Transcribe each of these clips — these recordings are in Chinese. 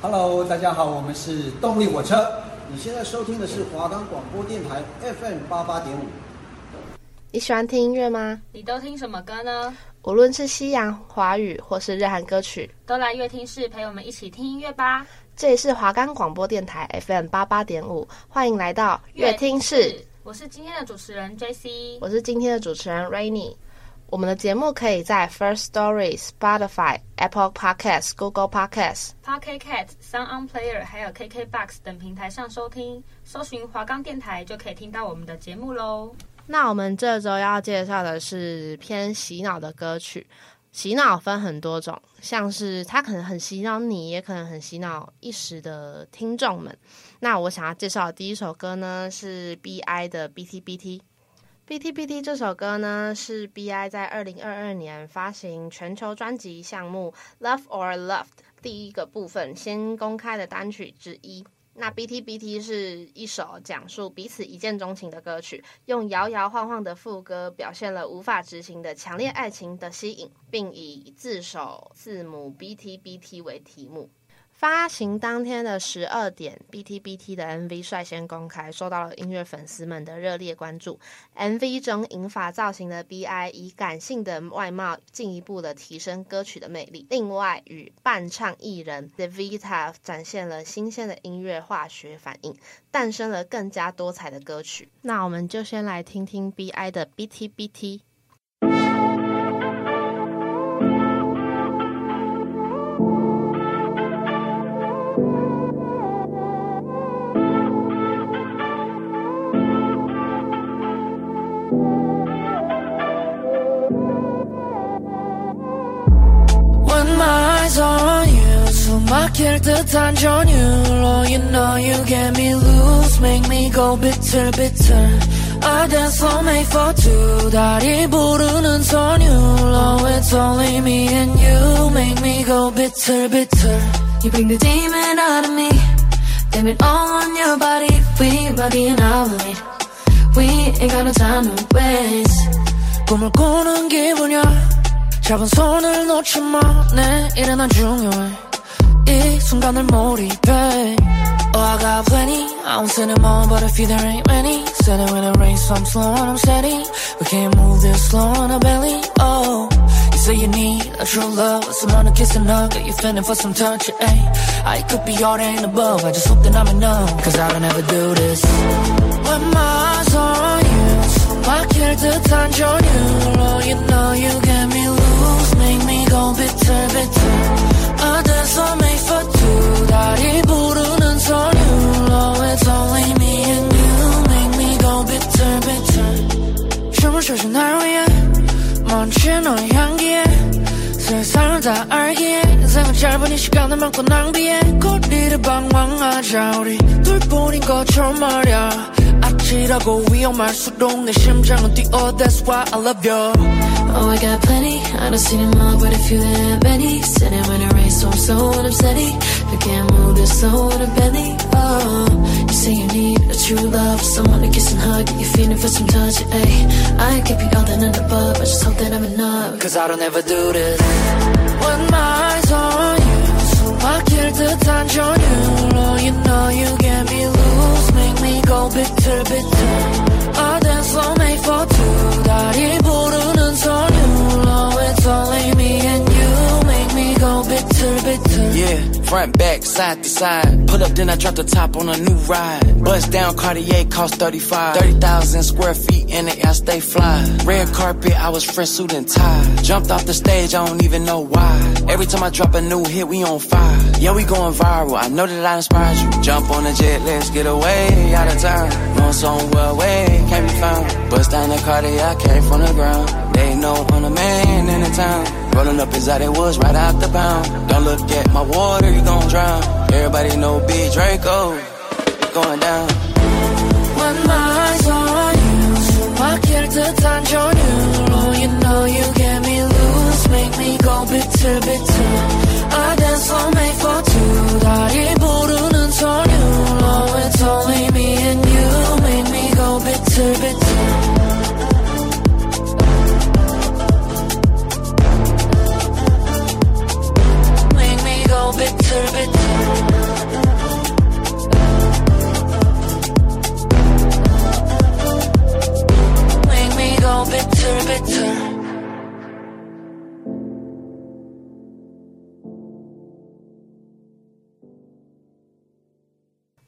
Hello，大家好，我们是动力火车。你现在收听的是华冈广播电台 FM 八八点五。你喜欢听音乐吗？你都听什么歌呢？无论是西洋、华语或是日韩歌曲，都来乐听室陪我们一起听音乐吧。这里是华冈广播电台 FM 八八点五，欢迎来到乐听室。我是今天的主持人 JC，我是今天的主持人 Rainy。我们的节目可以在 First Story、Spotify、Apple Podcasts、Google Podcasts、Pocket Cast、Sound On Player 还有 KKBox 等平台上收听，搜寻华冈电台就可以听到我们的节目喽。那我们这周要介绍的是偏洗脑的歌曲。洗脑分很多种，像是它可能很洗脑你，也可能很洗脑一时的听众们。那我想要介绍的第一首歌呢，是 B.I 的 B.T.B.T。B T B T B T 这首歌呢，是 B I 在二零二二年发行全球专辑项目《Love or Loved》第一个部分先公开的单曲之一。那 B T B T 是一首讲述彼此一见钟情的歌曲，用摇摇晃晃的副歌表现了无法执行的强烈爱情的吸引，并以字首字母 B T B T 为题目。发行当天的十二点，BTBT 的 MV 率先公开，受到了音乐粉丝们的热烈关注。MV 中银发造型的 BI 以感性的外貌进一步的提升歌曲的魅力。另外，与伴唱艺人 Devita 展现了新鲜的音乐化学反应，诞生了更加多彩的歌曲。那我们就先来听听 BI 的 BTBT。 막힐 듯한 전율로 You know you get me loose Make me go 비틀비틀 I dance all night for two 다리 부르는 선율로 It's only me and you Make me go 비틀비틀 You bring the demon out of me Damn it all on your body We body and I will it We ain't got no time to waste 꿈을 꾸는 기분이야 작은 손을 놓지 마 내일은 안 중요해 순간을 몰입해 Oh I got plenty I won't say them all But if you there ain't many Said it when it rains So I'm slow and I'm steady We can't move this slow on our belly Oh You say you need a true love Someone to kiss and hug Get you feeling for some touch Ay, I could be all that and above I just hope that I'm enough Cause I don't ever do this When my eyes on you 막힐 듯한 전율로 You know you get me loose Make me go bitter bitter A dance I made for two 다리 부르는 선율로 It's only me and you Make me go bitter bitter 춤을 춰준 날 위해 멈춘 너의 향기에 세상을 다 알기에 인생은 짧은 이 시간을 많고 낭비해 거리를 방황하자 우리 둘뿐인 것처럼 말야 아찔하고 위험할수록 내 심장은 뛰어 That's why I love you Oh I got plenty I don't see them all but if you have any Sitting when it rains so I'm so unsteady I can't move this slow in a belly Oh You say you need a true love Someone to kiss and hug You're feeling for some touch Ay, I could be all that and above I just hope that I'm enough Cause I don't ever do this When my eyes on you 숨막힐 듯한 전율로 You know you get me loose Make me go bitter bitter A dance floor made for two 다리 부르는 선율로 It's only yeah, front, back, side to side. Pull up then I drop the top on a new ride. Bust down Cartier cost 35 30,000 square feet in it I stay fly. Red carpet I was fresh suit and tie Jumped off the stage I don't even know why. Every time I drop a new hit we on fire. Yeah we going viral. I know that I inspired you. Jump on the jet let's get away out of town. Going somewhere away can't be found. Bust down the Cartier I came from the ground. They know I'm the man in the town Rolling up is how they was right out the pound Don't look at my water you gon' drown Everybody know Big Draco Going down When my eyes on you 숨막힐 듯한 전율로 You know you get me loose Make me go bitter bitter A dance floor made for two 다리 부르는 선율로 It's only me and you Make me go bitter bitter Make me go bitter bitter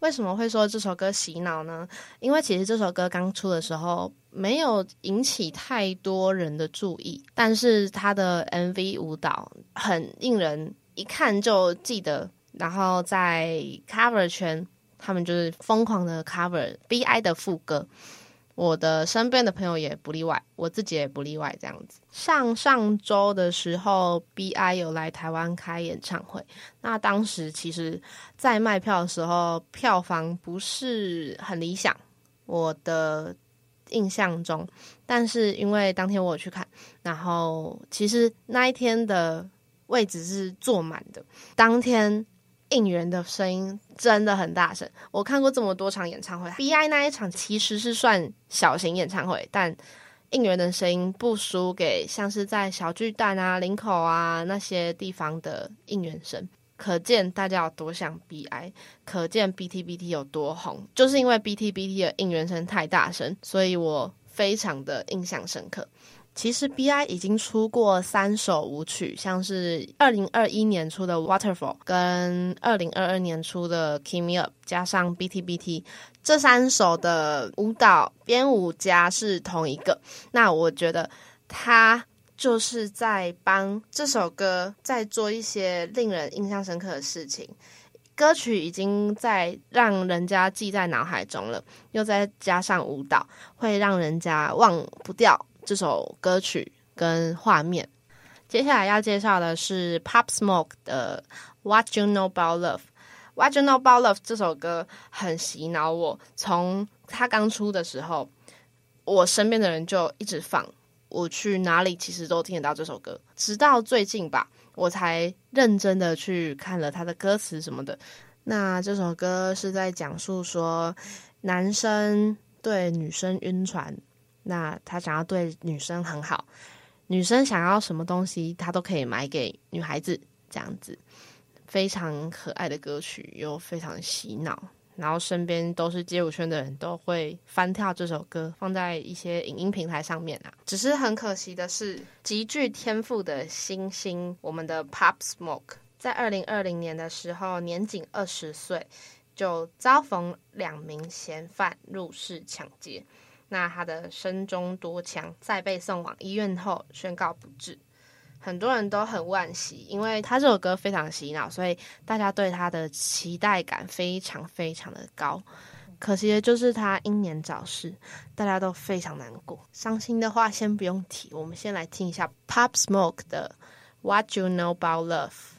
为什么会说这首歌洗脑呢？因为其实这首歌刚出的时候没有引起太多人的注意但是他的 mv 舞蹈很令人一看就记得然后在 cover 圈他们就是疯狂的 cover bi 的副歌。我的身边的朋友也不例外，我自己也不例外。这样子，上上周的时候，BI 有来台湾开演唱会。那当时其实，在卖票的时候，票房不是很理想，我的印象中。但是因为当天我有去看，然后其实那一天的位置是坐满的。当天。应援的声音真的很大声，我看过这么多场演唱会，BI 那一场其实是算小型演唱会，但应援的声音不输给像是在小巨蛋啊、林口啊那些地方的应援声，可见大家有多想 BI，可见 BTBT 有多红，就是因为 BTBT 的应援声太大声，所以我非常的印象深刻。其实 B.I 已经出过三首舞曲，像是二零二一年出的《Waterfall》跟二零二二年出的《k i m i Up，》，加上 B.T.B.T 这三首的舞蹈编舞家是同一个。那我觉得他就是在帮这首歌在做一些令人印象深刻的事情。歌曲已经在让人家记在脑海中了，又再加上舞蹈，会让人家忘不掉。这首歌曲跟画面，接下来要介绍的是 Pop Smoke 的 What You Know About Love。What You Know About Love 这首歌很洗脑我，从他刚出的时候，我身边的人就一直放，我去哪里其实都听得到这首歌。直到最近吧，我才认真的去看了他的歌词什么的。那这首歌是在讲述说，男生对女生晕船。那他想要对女生很好，女生想要什么东西，他都可以买给女孩子，这样子非常可爱的歌曲，又非常洗脑。然后身边都是街舞圈的人都会翻跳这首歌，放在一些影音平台上面啊。只是很可惜的是，极具天赋的新星，我们的 Pop Smoke，在二零二零年的时候，年仅二十岁，就遭逢两名嫌犯入室抢劫。那他的身中多枪，在被送往医院后宣告不治，很多人都很惋惜，因为他这首歌非常洗脑，所以大家对他的期待感非常非常的高。可惜的就是他英年早逝，大家都非常难过。伤心的话先不用提，我们先来听一下 Pop Smoke 的 What You Know About Love。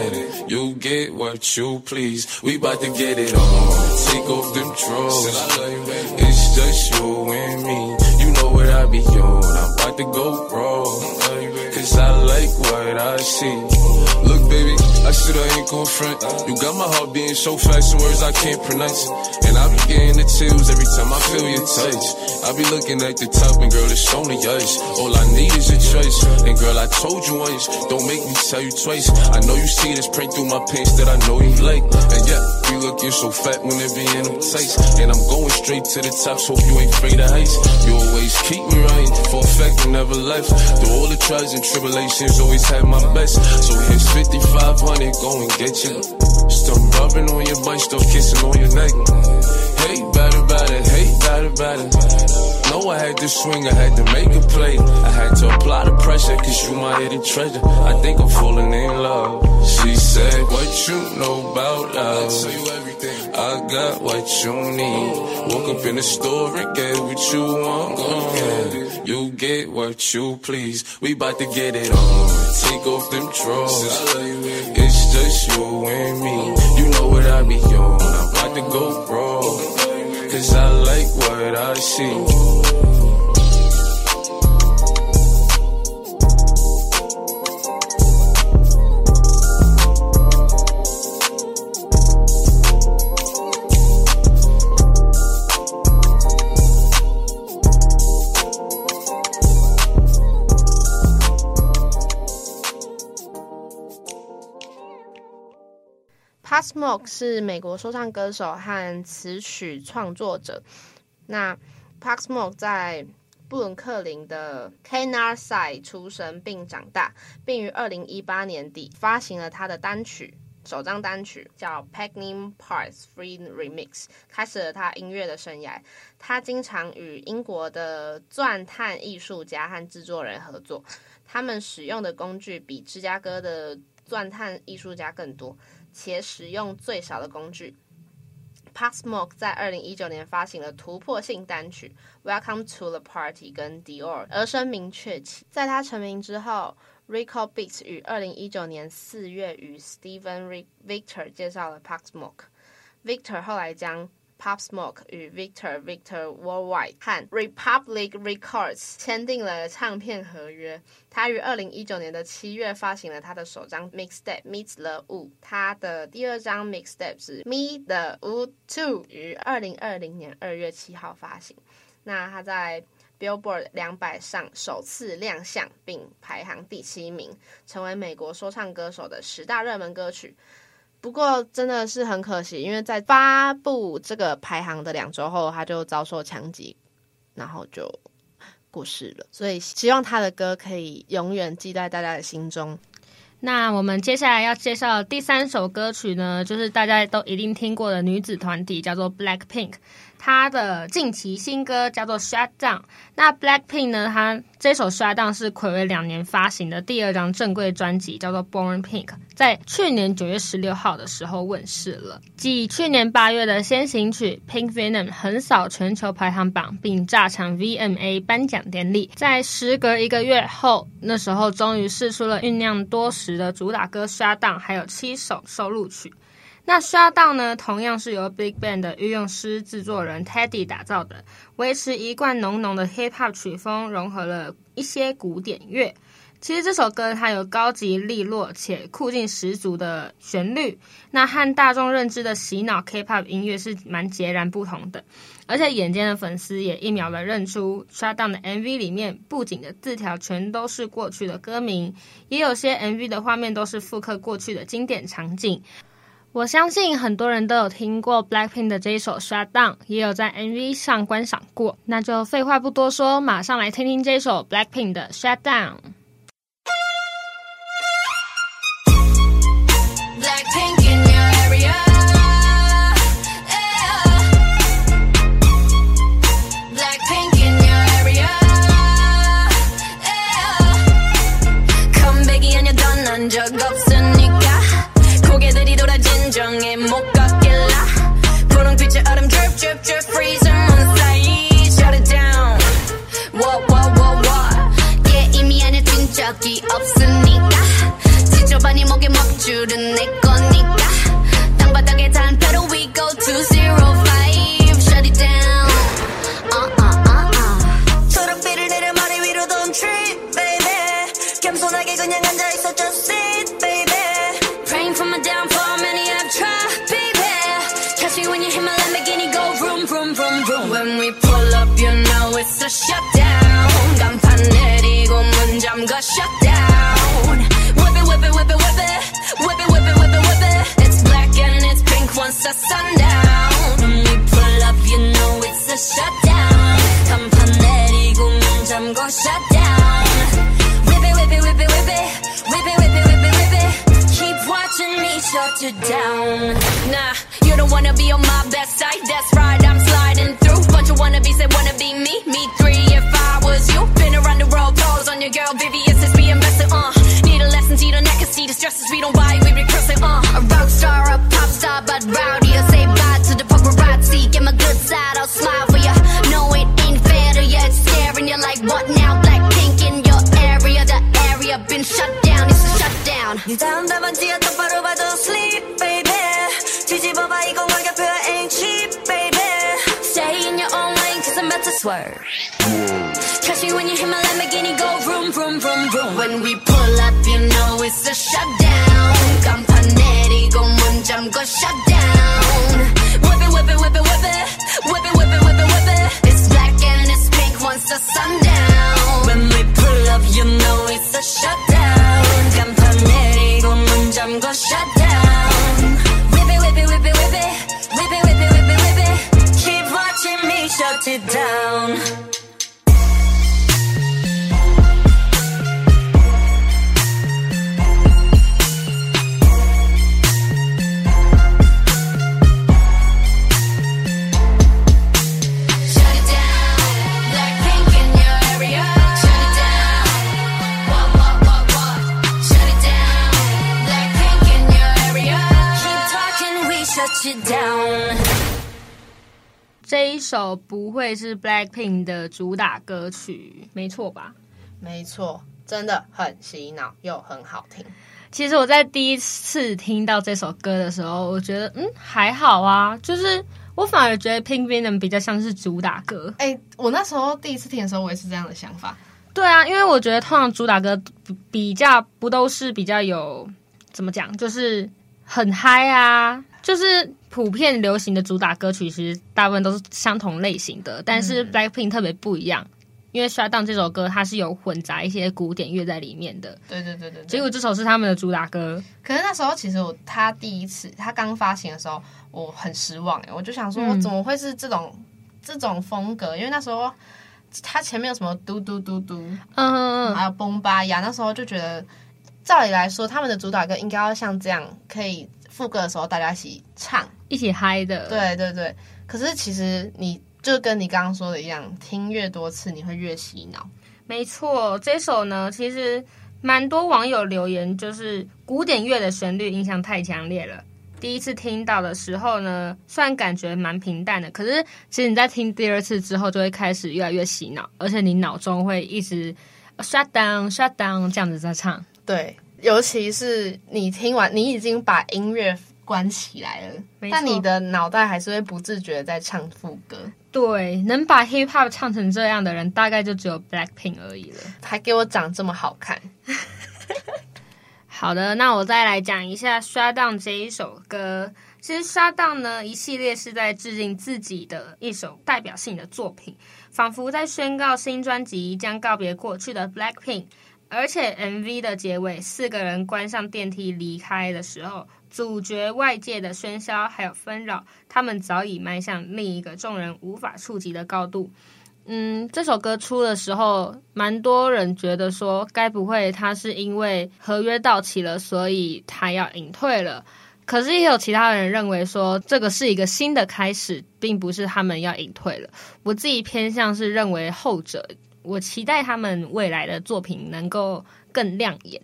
You get what you please. We bout to get it on. Take off them drawers. It's just you and me. You know what I be on. I'm about to go wrong. Cause I like what I see. Look, baby, I said I ain't gon' front. You got my heart beating so fast, some words I can't pronounce. And I be getting the chills every time I feel your touch. I be looking at the top, and girl, it's only us. All I need is your choice. And girl, I told you once, don't make me tell you twice. I know you see this print through my pants that I know you like. And yeah, you looking so fat when it be in them tights. And I'm going straight to the top, so hope you ain't afraid of heights. You always keep me right, for a fact, you never left. Through all the trials and tribulations, always had my best. So here's 5500, go and get you. Still rubbing on your butt, still kissing on your neck. Hey, bad about it, hey, bad about it. Know I had to swing, I had to make a play. I had to apply the pressure, cause you my hidden treasure. I think I'm falling in love. She said, What you know about love? I tell you everything. I got what you need. Woke up in the store and get what you want. Go. You get what you please. We bout to get it on. Take off them drawers. It's just you and me. You know what I be on. I'm about to go raw. Cause I like what I see. Smoke 是美国说唱歌手和词曲创作者。那 Pop Smoke 在布伦克林的 Canarsie 出生并长大，并于二零一八年底发行了他的单曲首张单曲，叫《Picnic Parts Free Remix》，开始了他音乐的生涯。他经常与英国的钻探艺术家和制作人合作，他们使用的工具比芝加哥的钻探艺术家更多。且使用最少的工具。park smoke 在二零一九年发行了突破性单曲《Welcome to the Party》跟 Dior 而声名鹊起。在他成名之后，Rico Beats 于二零一九年四月与 Steven Victor 介绍了 park smoke。Victor 后来将 Pop Smoke 与 Victor Victor Worldwide 和 Republic Records 签订了唱片合约。他于二零一九年的七月发行了他的首张 Mixtape Meet the Woo。他的第二张 Mixtape 是 Meet the Woo Two，于二零二零年二月七号发行。那他在 Billboard 两百上首次亮相，并排行第七名，成为美国说唱歌手的十大热门歌曲。不过真的是很可惜，因为在发布这个排行的两周后，他就遭受枪击，然后就过世了。所以希望他的歌可以永远记在大家的心中。那我们接下来要介绍的第三首歌曲呢，就是大家都一定听过的女子团体，叫做 Blackpink。他的近期新歌叫做《Shut Down》。那 Blackpink 呢？他这首《Shut Down》是暌违两年发行的第二张正规专辑，叫做《Born Pink》，在去年九月十六号的时候问世了。继去年八月的先行曲《Pink Venom》横扫全球排行榜，并炸场 VMA 颁奖典礼，在时隔一个月后，那时候终于释出了酝酿多时的主打歌《Shut Down》，还有七首收录曲。那 Shut Down 呢，同样是由 Big Bang 的御用师制作人 Teddy 打造的，维持一贯浓浓的 Hip Hop 曲风，融合了一些古典乐。其实这首歌它有高级利落且酷劲十足的旋律，那和大众认知的洗脑 K-pop 音乐是蛮截然不同的。而且眼尖的粉丝也一秒的认出 Shut Down 的 MV 里面布景的字条全都是过去的歌名，也有些 MV 的画面都是复刻过去的经典场景。我相信很多人都有听过 Blackpink 的这一首《Shut Down》，也有在 MV 上观赏过。那就废话不多说，马上来听听这首 Blackpink 的《Shut Down》。뒤집어봐 이건 월급표야 ain't cheap, baby. Stay in your own lane, cause I'm about to swerve. Catch me when you hit my Lamborghini, go vroom, vroom, vroom, vroom. When we pull up, you know it's a shutdown. 간판 내리고 문 잠궈 shutdown. 首不会是 Blackpink 的主打歌曲，没错吧？没错，真的很洗脑又很好听。其实我在第一次听到这首歌的时候，我觉得嗯还好啊，就是我反而觉得 Pink Venom 比较像是主打歌。哎，我那时候第一次听的时候，我也是这样的想法。对啊，因为我觉得通常主打歌比较不都是比较有怎么讲，就是很嗨啊，就是普遍流行的主打歌曲，其实大部分都是相同类型的。但是 Blackpink 特别不一样，因为《Shut Down》这首歌它是有混杂一些古典乐在里面的。对对对对，结果这首是他们的主打歌。可是那时候其实我他第一次他刚发行的时候，我很失望哎，我就想说，我怎么会是这种、嗯、这种风格？因为那时候他前面有什么嘟嘟嘟嘟，嗯嗯嗯，还有崩巴呀，那时候就觉得，照理来说，他们的主打歌应该要像这样，可以副歌的时候大家一起唱。一起嗨的，对对对。可是其实你就跟你刚刚说的一样，听越多次你会越洗脑。没错，这首呢，其实蛮多网友留言，就是古典乐的旋律印象太强烈了。第一次听到的时候呢，虽然感觉蛮平淡的，可是其实你在听第二次之后，就会开始越来越洗脑，而且你脑中会一直 shut down shut down 这样子在唱。对，尤其是你听完，你已经把音乐。关起来了，但你的脑袋还是会不自觉在唱副歌。对，能把 hip hop 唱成这样的人，大概就只有 Blackpink 而已了。还给我长这么好看。好的，那我再来讲一下《Shut Down》这一首歌。其实《Shut Down》呢，一系列是在致敬自己的一首代表性的作品，仿佛在宣告新专辑将告别过去的 Blackpink。而且 MV 的结尾，四个人关上电梯离开的时候。阻绝外界的喧嚣还有纷扰，他们早已迈向另一个众人无法触及的高度。嗯，这首歌出的时候，蛮多人觉得说，该不会他是因为合约到期了，所以他要隐退了？可是也有其他人认为说，这个是一个新的开始，并不是他们要隐退了。我自己偏向是认为后者，我期待他们未来的作品能够更亮眼。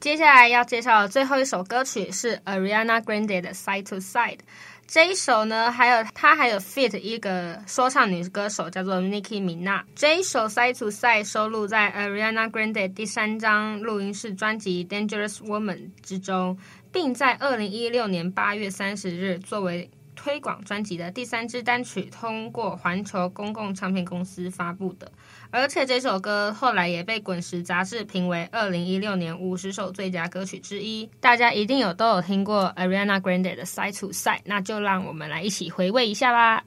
接下来要介绍的最后一首歌曲是 Ariana Grande 的《Side to Side》。这一首呢，还有她还有 feat 一个说唱女歌手叫做 Nicki Minaj。这一首《Side to Side》收录在 Ariana Grande 第三张录音室专辑《Dangerous Woman》之中，并在二零一六年八月三十日作为推广专辑的第三支单曲，通过环球公共唱片公司发布的。而且这首歌后来也被《滚石》杂志评为二零一六年五十首最佳歌曲之一，大家一定有都有听过 Ariana Grande 的《Side to Side》，那就让我们来一起回味一下吧。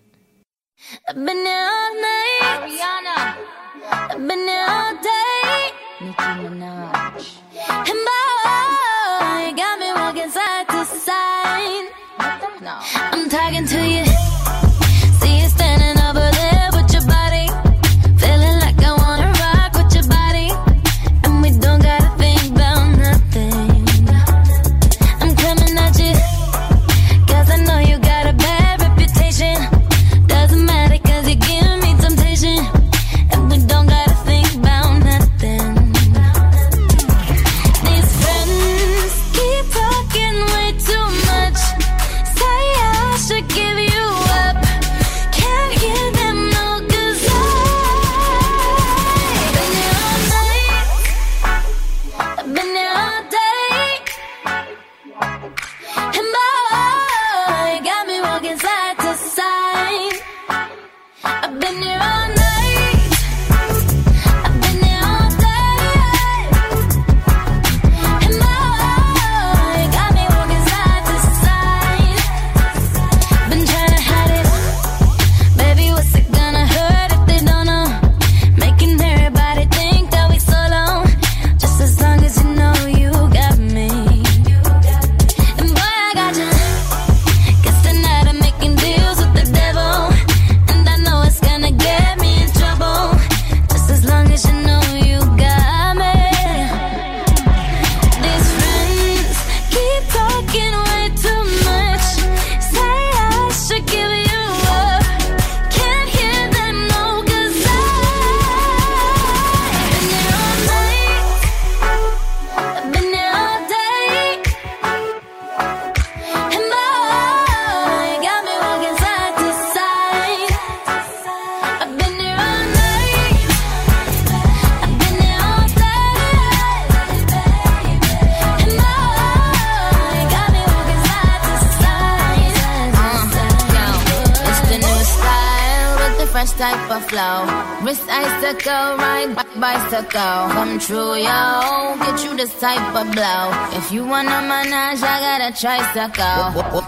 Flow. Wrist icicle, ride bicycle. Come true, yo. Get you this type of blow. If you wanna manage, I got a tricycle.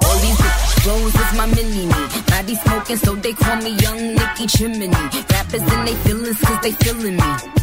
All these flows is my mini me. Body smoking, so they call me Young Nicky Chimney. Rappers and they feelings, cause they feeling me.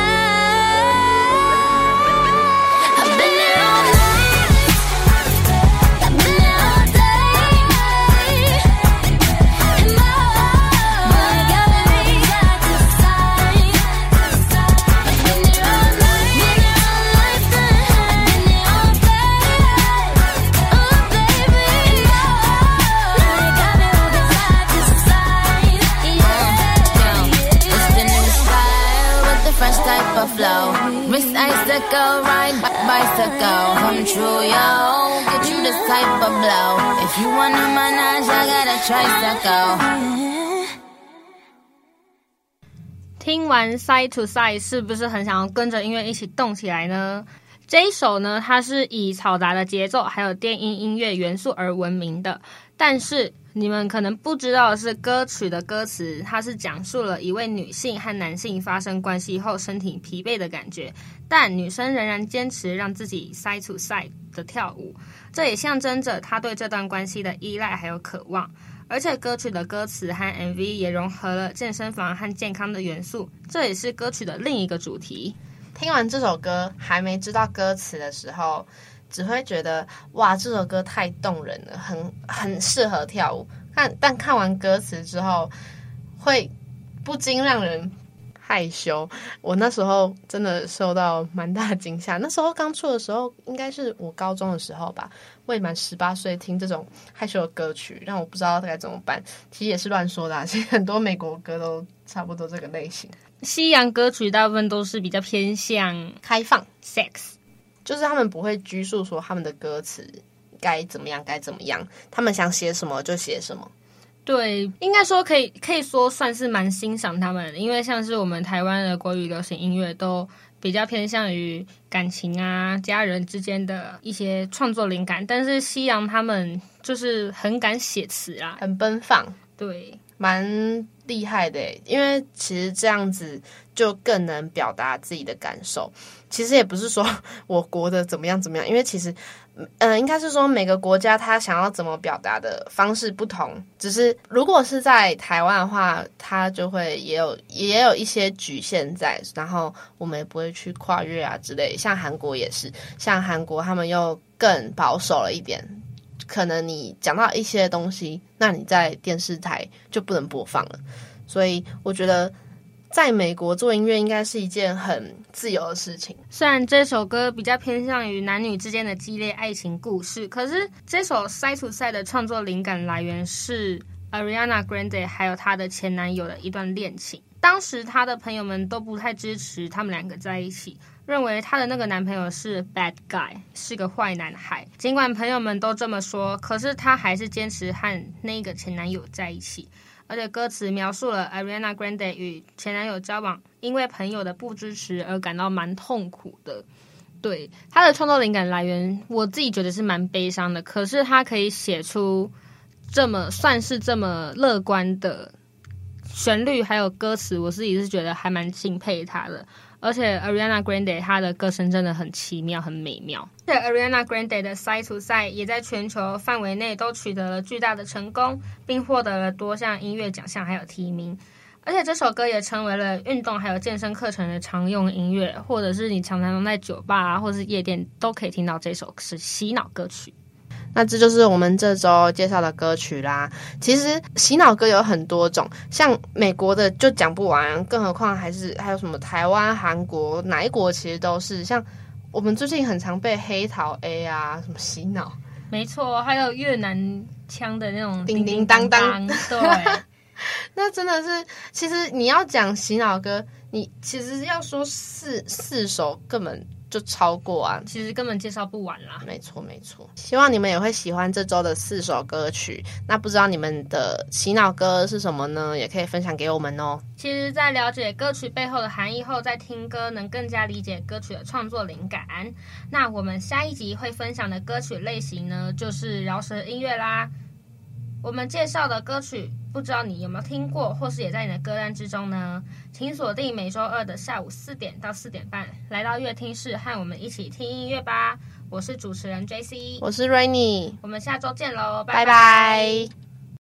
听完 Side to Side 是不是很想要跟着音乐一起动起来呢？这一首呢，它是以嘈杂的节奏还有电音音乐元素而闻名的。但是你们可能不知道的是，歌曲的歌词它是讲述了一位女性和男性发生关系后身体疲惫的感觉，但女生仍然坚持让自己 Side to Side 的跳舞，这也象征着她对这段关系的依赖还有渴望。而且歌曲的歌词和 MV 也融合了健身房和健康的元素，这也是歌曲的另一个主题。听完这首歌，还没知道歌词的时候，只会觉得哇，这首歌太动人了，很很适合跳舞。看，但看完歌词之后，会不禁让人害羞。我那时候真的受到蛮大的惊吓。那时候刚出的时候，应该是我高中的时候吧。未满十八岁听这种害羞的歌曲，让我不知道该怎么办。其实也是乱说的啊，其实很多美国歌都差不多这个类型。西洋歌曲大部分都是比较偏向开放 sex，就是他们不会拘束说他们的歌词该怎么样该怎么样，他们想写什么就写什么。对，应该说可以可以说算是蛮欣赏他们的，因为像是我们台湾的国语流行音乐都比较偏向于感情啊、家人之间的一些创作灵感，但是西洋他们就是很敢写词啊，很奔放，对，蛮厉害的。因为其实这样子就更能表达自己的感受。其实也不是说我国的怎么样怎么样，因为其实。嗯、呃，应该是说每个国家他想要怎么表达的方式不同，只是如果是在台湾的话，它就会也有也有一些局限在，然后我们也不会去跨越啊之类。像韩国也是，像韩国他们又更保守了一点，可能你讲到一些东西，那你在电视台就不能播放了。所以我觉得。在美国做音乐应该是一件很自由的事情。虽然这首歌比较偏向于男女之间的激烈爱情故事，可是这首《Side to Side》的创作灵感来源是 Ariana Grande 还有她的前男友的一段恋情。当时她的朋友们都不太支持他们两个在一起，认为她的那个男朋友是 bad guy，是个坏男孩。尽管朋友们都这么说，可是她还是坚持和那个前男友在一起。而且歌词描述了 Ariana Grande 与前男友交往，因为朋友的不支持而感到蛮痛苦的。对，她的创作灵感来源，我自己觉得是蛮悲伤的。可是她可以写出这么算是这么乐观的旋律，还有歌词，我自己是觉得还蛮敬佩他的。而且 Ariana Grande 她的歌声真的很奇妙、很美妙。对 Ariana Grande 的 Side to Side 也在全球范围内都取得了巨大的成功，并获得了多项音乐奖项还有提名。而且这首歌也成为了运动还有健身课程的常用音乐，或者是你常常在酒吧啊，或者是夜店都可以听到这首是洗脑歌曲。那这就是我们这周介绍的歌曲啦。其实洗脑歌有很多种，像美国的就讲不完，更何况还是还有什么台湾、韩国哪一国其实都是。像我们最近很常被黑桃 A 啊什么洗脑，没错，还有越南腔的那种叮叮当当，对。那真的是，其实你要讲洗脑歌，你其实要说四四首根本就超过啊，其实根本介绍不完啦。没错没错，希望你们也会喜欢这周的四首歌曲。那不知道你们的洗脑歌是什么呢？也可以分享给我们哦。其实，在了解歌曲背后的含义后，再听歌能更加理解歌曲的创作灵感。那我们下一集会分享的歌曲类型呢，就是饶舌音乐啦。我们介绍的歌曲，不知道你有没有听过，或是也在你的歌单之中呢？请锁定每周二的下午四点到四点半，来到乐听室和我们一起听音乐吧。我是主持人 JC，我是 Rainy，我们下周见喽，拜拜。拜拜。